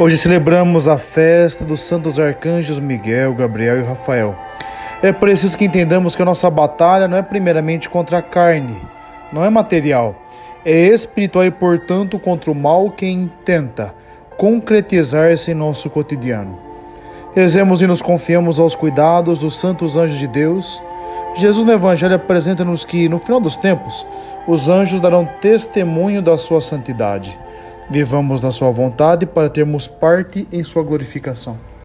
Hoje celebramos a festa dos santos arcanjos Miguel, Gabriel e Rafael. É preciso que entendamos que a nossa batalha não é primeiramente contra a carne, não é material, é espiritual e, portanto, contra o mal que intenta concretizar-se em nosso cotidiano. Rezemos e nos confiamos aos cuidados dos santos anjos de Deus. Jesus no Evangelho apresenta-nos que, no final dos tempos, os anjos darão testemunho da sua santidade. Vivamos na Sua vontade para termos parte em Sua glorificação.